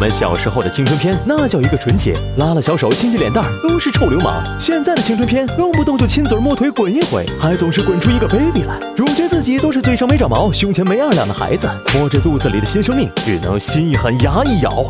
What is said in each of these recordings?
我们小时候的青春片，那叫一个纯洁，拉拉小手，亲亲脸蛋儿，都是臭流氓。现在的青春片，动不动就亲嘴摸腿滚一回，还总是滚出一个 baby 来。主角自己都是嘴上没长毛，胸前没二两的孩子，摸着肚子里的新生命，只能心一狠，牙一咬，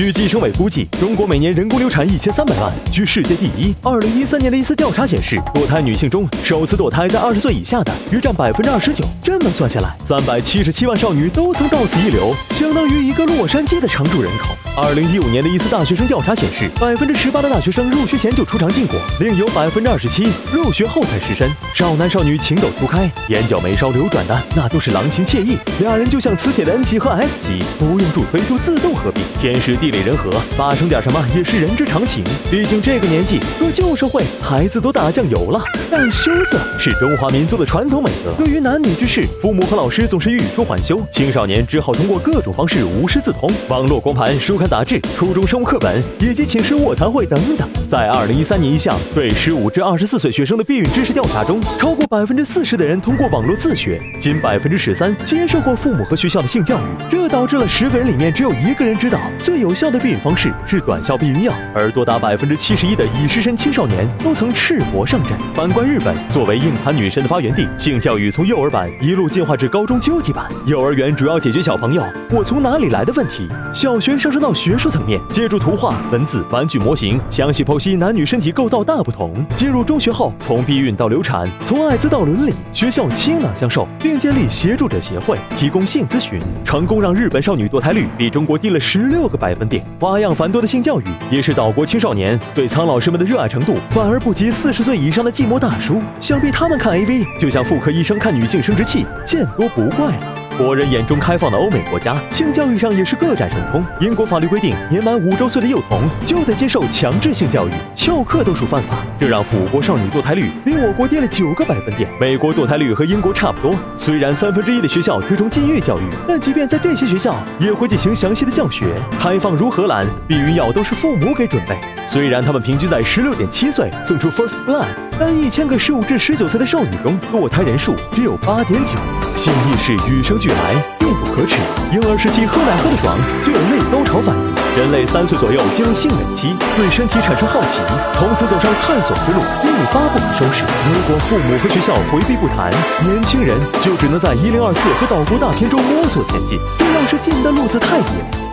据计生委估计，中国每年人工流产一千三百万，居世界第一。二零一三年的一次调查显示，堕胎女性中，首次堕胎在二十岁以下的约占百分之二十九。这么算下来，三百七十七万少女都曾到此一流，相当于一个洛杉矶的常住人口。二零一五年的一次大学生调查显示，百分之十八的大学生入学前就出尝禁果，另有百分之二十七入学后才失身。少男少女情窦初开，眼角眉梢流转的那都是郎情妾意，俩人就像磁铁的 N 极和 S 极，不用助推就自动合并。天时地利人和，发生点什么也是人之常情。毕竟这个年纪和旧社会，孩子都打酱油了。但羞涩是中华民族的传统美德，对于男女之事，父母和老师总是欲说还休，青少年只好通过各种方式无师自通，网络光盘、书刊杂志、初中生物课本以及寝室卧谈会等等。在二零一三年一项对十五至二十四岁学生的避孕知识调查中，超过百分之四十的人通过网络自学，仅百分之十三接受过父母和学校的性教育。这导致了十个人里面只有一个人知道最有效的避孕方式是短效避孕药，而多达百分之七十一的已失身青少年都曾赤膊上阵。反观日本，作为硬盘女神的发源地，性教育从幼儿版一路进化至高中究极版。幼儿园主要解决小朋友“我从哪里来的”问题，小学上升到学术层面，借助图画、文字、玩具模型，详细剖析男女身体构造大不同。进入中学后，从避孕到流产，从艾滋到伦理，学校倾囊相授，并建立协助者协会，提供性咨询，成功让日本少女堕胎率比中国低了十六个百分点。花样繁多的性教育，也是岛国青少年对苍老师们的热爱程度，反而不及四十岁以上的寂寞大叔。想必他们看 AV，就像妇科医生看女性生殖器，见多不怪了。国人眼中开放的欧美国家，性教育上也是各展神通。英国法律规定，年满五周岁的幼童就得接受强制性教育，翘课都属犯法。这让腐国少女堕胎率比我国低了九个百分点。美国堕胎率和英国差不多。虽然三分之一的学校推崇禁欲教育，但即便在这些学校，也会进行详细的教学。开放如荷兰，避孕药都是父母给准备。虽然他们平均在十六点七岁送出 first blood，但一千个十五至十九岁的少女中，堕胎人数只有八点九。性意识与生俱来，并不可耻。婴儿时期喝奶喝的爽，就有内高潮反应。人类三岁左右进入性冷期，对身体产生好奇，从此走上探索之路，一发不可收拾。如果父母和学校回避不谈，年轻人就只能在一零二四和岛国大片中摸索前进。这要是进的路子太野，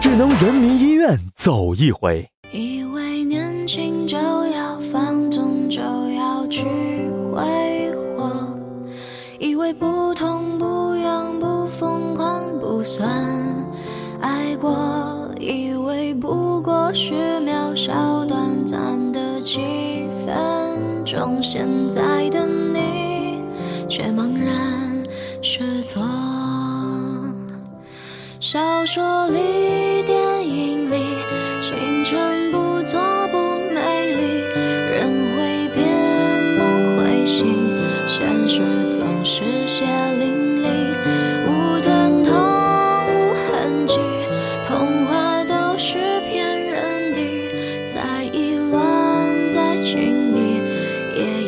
只能人民医院走一回。以为不痛不痒不疯狂不算爱过，以为不过是渺小短暂的几分钟，现在的你却茫然失措。小说里、yeah.